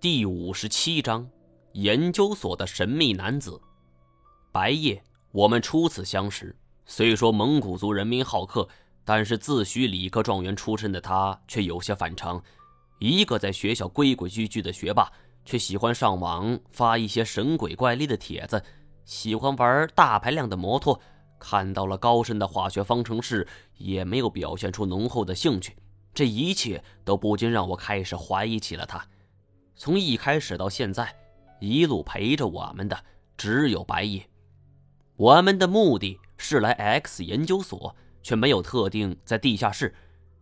第五十七章，研究所的神秘男子，白夜。我们初次相识，虽说蒙古族人民好客，但是自诩理科状元出身的他却有些反常。一个在学校规规矩矩的学霸，却喜欢上网发一些神鬼怪力的帖子，喜欢玩大排量的摩托，看到了高深的化学方程式，也没有表现出浓厚的兴趣。这一切都不禁让我开始怀疑起了他。从一开始到现在，一路陪着我们的只有白夜。我们的目的是来 X 研究所，却没有特定在地下室。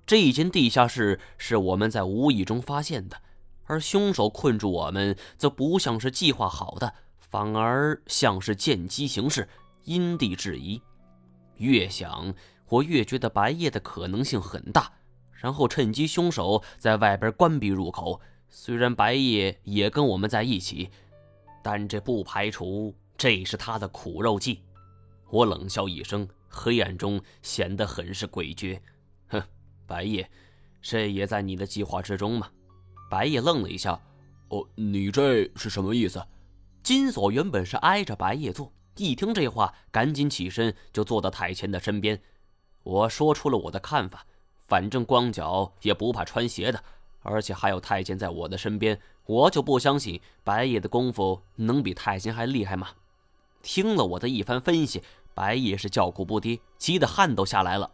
这一间地下室是我们在无意中发现的，而凶手困住我们，则不像是计划好的，反而像是见机行事，因地制宜。越想，我越觉得白夜的可能性很大，然后趁机凶手在外边关闭入口。虽然白夜也跟我们在一起，但这不排除这是他的苦肉计。我冷笑一声，黑暗中显得很是诡谲。哼，白夜，这也在你的计划之中吗？白夜愣了一下。哦，你这是什么意思？金锁原本是挨着白夜坐，一听这话，赶紧起身就坐到太前的身边。我说出了我的看法，反正光脚也不怕穿鞋的。而且还有太监在我的身边，我就不相信白夜的功夫能比太监还厉害吗？听了我的一番分析，白夜是叫苦不迭，急得汗都下来了。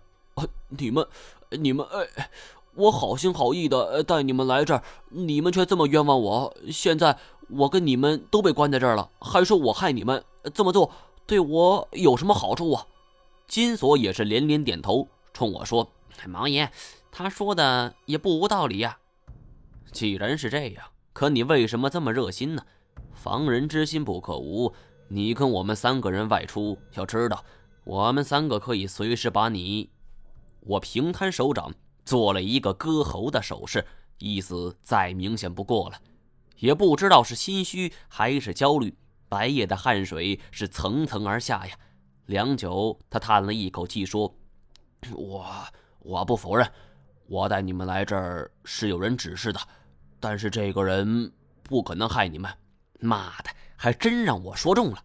你们，你们，哎，我好心好意的带你们来这儿，你们却这么冤枉我。现在我跟你们都被关在这儿了，还说我害你们，这么做对我有什么好处啊？金锁也是连连点头，冲我说：“毛爷，他说的也不无道理呀。”既然是这样，可你为什么这么热心呢？防人之心不可无。你跟我们三个人外出，要知道，我们三个可以随时把你……我平摊手掌，做了一个割喉的手势，意思再明显不过了。也不知道是心虚还是焦虑，白夜的汗水是层层而下呀。良久，他叹了一口气说：“我我不否认，我带你们来这儿是有人指示的。”但是这个人不可能害你们，妈的，还真让我说中了。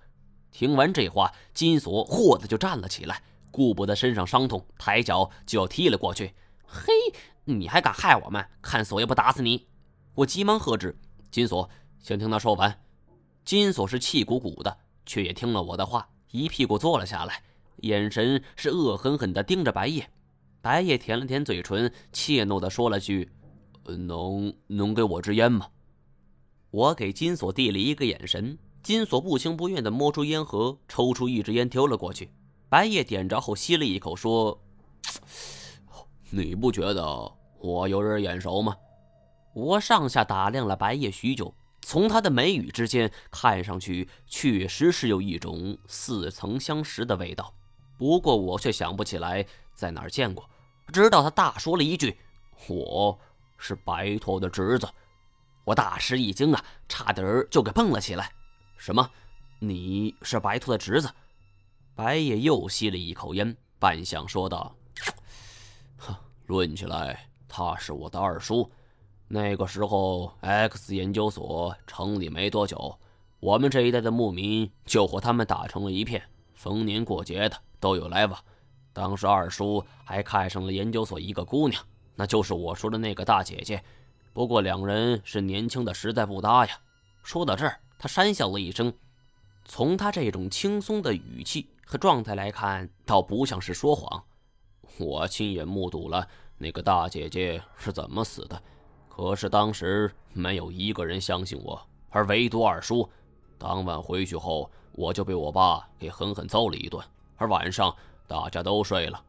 听完这话，金锁霍的就站了起来，顾不得身上伤痛，抬脚就要踢了过去。嘿，你还敢害我们？看锁爷不打死你！我急忙喝止：“金锁，先听他说完。”金锁是气鼓鼓的，却也听了我的话，一屁股坐了下来，眼神是恶狠狠地盯着白夜。白夜舔了舔嘴唇，怯懦地说了句。能能给我支烟吗？我给金锁递了一个眼神，金锁不情不愿地摸出烟盒，抽出一支烟丢了过去。白夜点着后吸了一口，说：“你不觉得我有点眼熟吗？”我上下打量了白夜许久，从他的眉宇之间看上去，确实是有一种似曾相识的味道。不过我却想不起来在哪儿见过。直到他大说了一句：“我。”是白驼的侄子，我大吃一惊啊，差点就给蹦了起来。什么？你是白兔的侄子？白夜又吸了一口烟，半晌说道：“哼，论起来，他是我的二叔。那个时候，X 研究所成立没多久，我们这一代的牧民就和他们打成了一片，逢年过节的都有来往。当时二叔还看上了研究所一个姑娘。”那就是我说的那个大姐姐，不过两人是年轻的，实在不搭呀。说到这儿，他讪笑了一声。从他这种轻松的语气和状态来看，倒不像是说谎。我亲眼目睹了那个大姐姐是怎么死的，可是当时没有一个人相信我，而唯独二叔。当晚回去后，我就被我爸给狠狠揍了一顿，而晚上大家都睡了。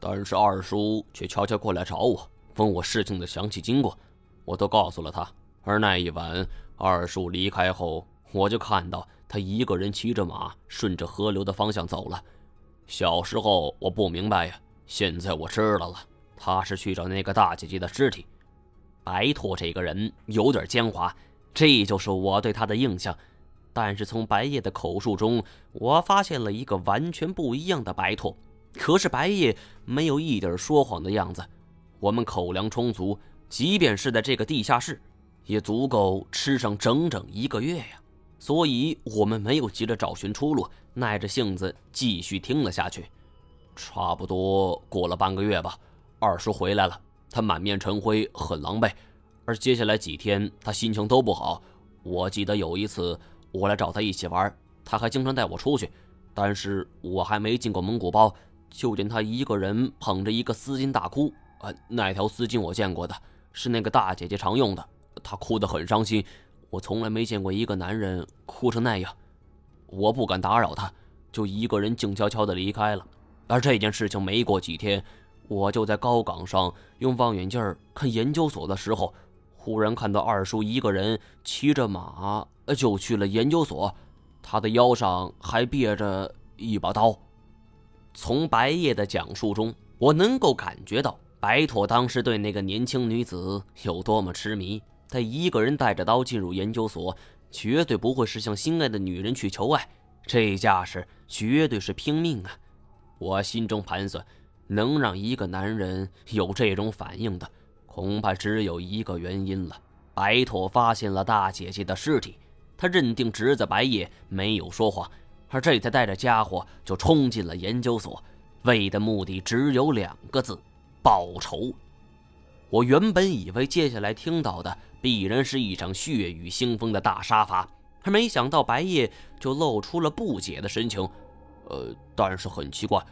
但是二叔却悄悄过来找我，问我事情的详细经过，我都告诉了他。而那一晚，二叔离开后，我就看到他一个人骑着马，顺着河流的方向走了。小时候我不明白呀，现在我知道了，他是去找那个大姐姐的尸体。白拓这个人有点奸猾，这就是我对他的印象。但是从白夜的口述中，我发现了一个完全不一样的白拓。可是白夜没有一点说谎的样子，我们口粮充足，即便是在这个地下室，也足够吃上整整一个月呀。所以我们没有急着找寻出路，耐着性子继续听了下去。差不多过了半个月吧，二叔回来了，他满面尘灰，很狼狈。而接下来几天，他心情都不好。我记得有一次，我来找他一起玩，他还经常带我出去。但是我还没进过蒙古包，就见他一个人捧着一个丝巾大哭。啊，那条丝巾我见过的，是那个大姐姐常用的。她哭得很伤心，我从来没见过一个男人哭成那样。我不敢打扰他，就一个人静悄悄地离开了。而这件事情没过几天，我就在高岗上用望远镜看研究所的时候。忽然看到二叔一个人骑着马就去了研究所，他的腰上还别着一把刀。从白夜的讲述中，我能够感觉到白妥当时对那个年轻女子有多么痴迷。他一个人带着刀进入研究所，绝对不会是向心爱的女人去求爱，这架势绝对是拼命啊！我心中盘算，能让一个男人有这种反应的。恐怕只有一个原因了。白妥发现了大姐姐的尸体，他认定侄子白夜没有说谎，而这才带着家伙就冲进了研究所，为的目的只有两个字：报仇。我原本以为接下来听到的必然是一场血雨腥风的大杀伐，而没想到白夜就露出了不解的神情。呃，但是很奇怪，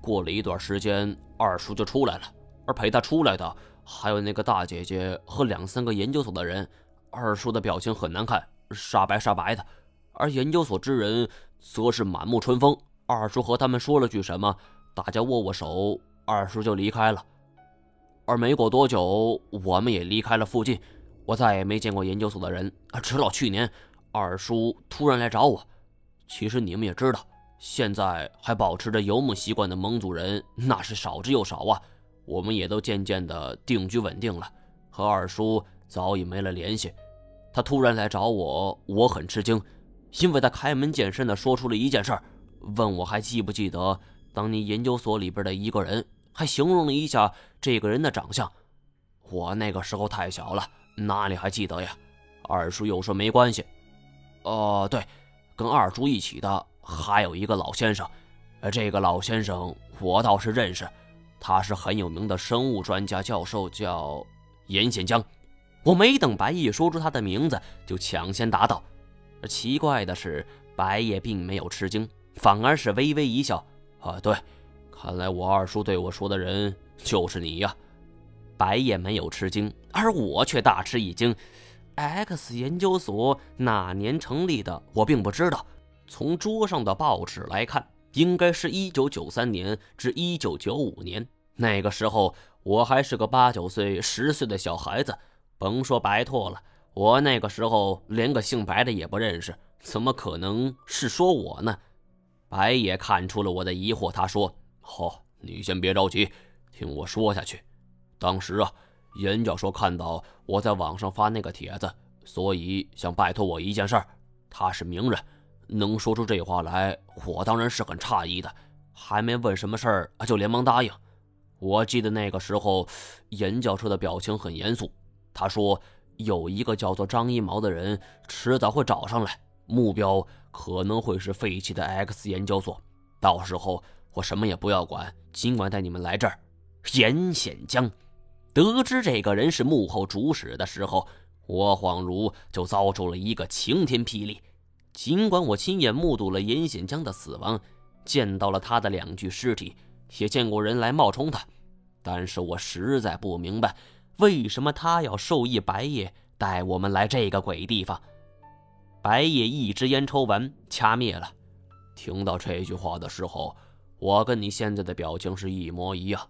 过了一段时间，二叔就出来了，而陪他出来的。还有那个大姐姐和两三个研究所的人，二叔的表情很难看，煞白煞白的，而研究所之人则是满目春风。二叔和他们说了句什么，大家握握手，二叔就离开了。而没过多久，我们也离开了附近，我再也没见过研究所的人，直到去年，二叔突然来找我。其实你们也知道，现在还保持着游牧习惯的蒙族人那是少之又少啊。我们也都渐渐的定居稳定了，和二叔早已没了联系。他突然来找我，我很吃惊，因为他开门见山的说出了一件事儿，问我还记不记得当年研究所里边的一个人，还形容了一下这个人的长相。我那个时候太小了，哪里还记得呀？二叔又说没关系。哦，对，跟二叔一起的还有一个老先生，这个老先生我倒是认识。他是很有名的生物专家教授，叫严显江。我没等白毅说出他的名字，就抢先答道。奇怪的是，白夜并没有吃惊，反而是微微一笑。啊，对，看来我二叔对我说的人就是你呀。白夜没有吃惊，而我却大吃一惊。X 研究所哪年成立的？我并不知道。从桌上的报纸来看。应该是一九九三年至一九九五年，那个时候我还是个八九岁、十岁的小孩子，甭说白拓了，我那个时候连个姓白的也不认识，怎么可能是说我呢？白也看出了我的疑惑，他说：“好，你先别着急，听我说下去。当时啊，严教授看到我在网上发那个帖子，所以想拜托我一件事儿。他是名人。”能说出这话来，我当然是很诧异的，还没问什么事儿就连忙答应。我记得那个时候，严教授的表情很严肃。他说：“有一个叫做张一毛的人，迟早会找上来，目标可能会是废弃的 X 研究所。到时候我什么也不要管，尽管带你们来这儿。”严显江得知这个人是幕后主使的时候，我恍如就遭受了一个晴天霹雳。尽管我亲眼目睹了严显江的死亡，见到了他的两具尸体，也见过人来冒充他，但是我实在不明白，为什么他要授意白夜带我们来这个鬼地方。白夜一支烟抽完，掐灭了。听到这句话的时候，我跟你现在的表情是一模一样。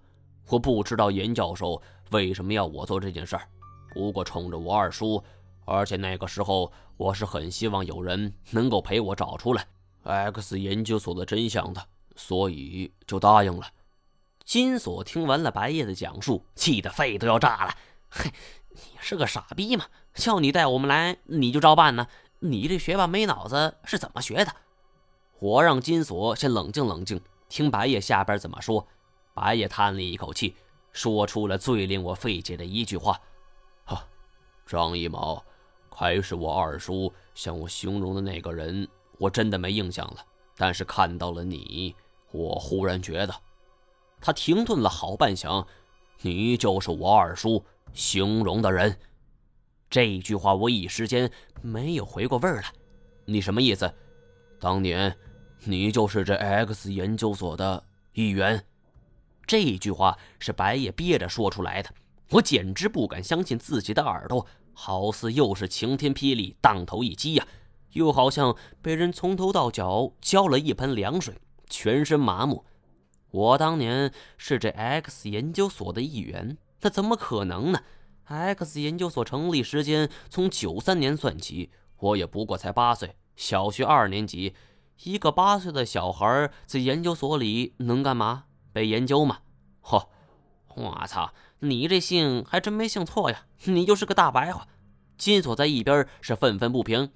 我不知道严教授为什么要我做这件事儿，不过冲着我二叔。而且那个时候，我是很希望有人能够陪我找出来 X 研究所的真相的，所以就答应了。金锁听完了白夜的讲述，气得肺都要炸了。嘿，你是个傻逼吗？叫你带我们来，你就照办呢？你这学霸没脑子是怎么学的？我让金锁先冷静冷静，听白夜下边怎么说。白夜叹了一口气，说出了最令我费解的一句话：“哈，张一毛。”开始我二叔向我形容的那个人，我真的没印象了。但是看到了你，我忽然觉得……他停顿了好半晌，你就是我二叔形容的人。这句话我一时间没有回过味儿来。你什么意思？当年你就是这 X 研究所的一员？这句话是白夜憋着说出来的，我简直不敢相信自己的耳朵，好似又是晴天霹雳，当头一击呀，又好像被人从头到脚浇了一盆凉水，全身麻木。我当年是这 X 研究所的一员，那怎么可能呢？X 研究所成立时间从九三年算起，我也不过才八岁，小学二年级。一个八岁的小孩在研究所里能干嘛？被研究吗？嚯！我操！你这姓还真没姓错呀！你就是个大白话。金锁在一边是愤愤不平。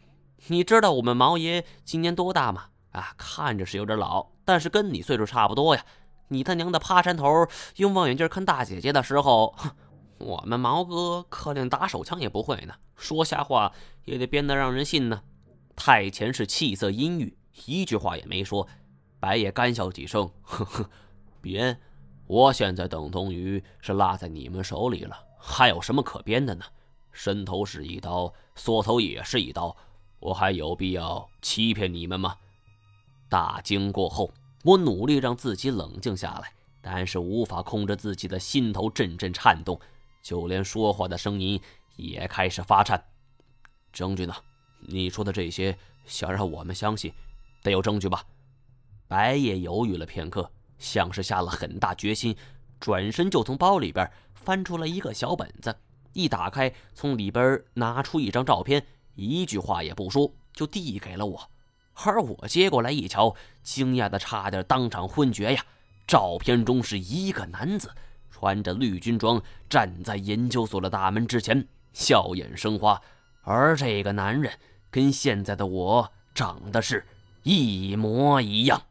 你知道我们毛爷今年多大吗？啊，看着是有点老，但是跟你岁数差不多呀。你他娘的趴山头用望远镜看大姐姐的时候，我们毛哥可连打手枪也不会呢，说瞎话也得编得让人信呢。太前是气色阴郁，一句话也没说。白也干笑几声，呵呵，编？我现在等同于是落在你们手里了，还有什么可编的呢？伸头是一刀，缩头也是一刀，我还有必要欺骗你们吗？大惊过后。我努力让自己冷静下来，但是无法控制自己的心头阵阵颤动，就连说话的声音也开始发颤。证据呢？你说的这些，想让我们相信，得有证据吧？白夜犹豫了片刻，像是下了很大决心，转身就从包里边翻出了一个小本子，一打开，从里边拿出一张照片，一句话也不说，就递给了我。而我接过来一瞧，惊讶的差点当场昏厥呀！照片中是一个男子，穿着绿军装，站在研究所的大门之前，笑眼生花。而这个男人跟现在的我长得是一模一样。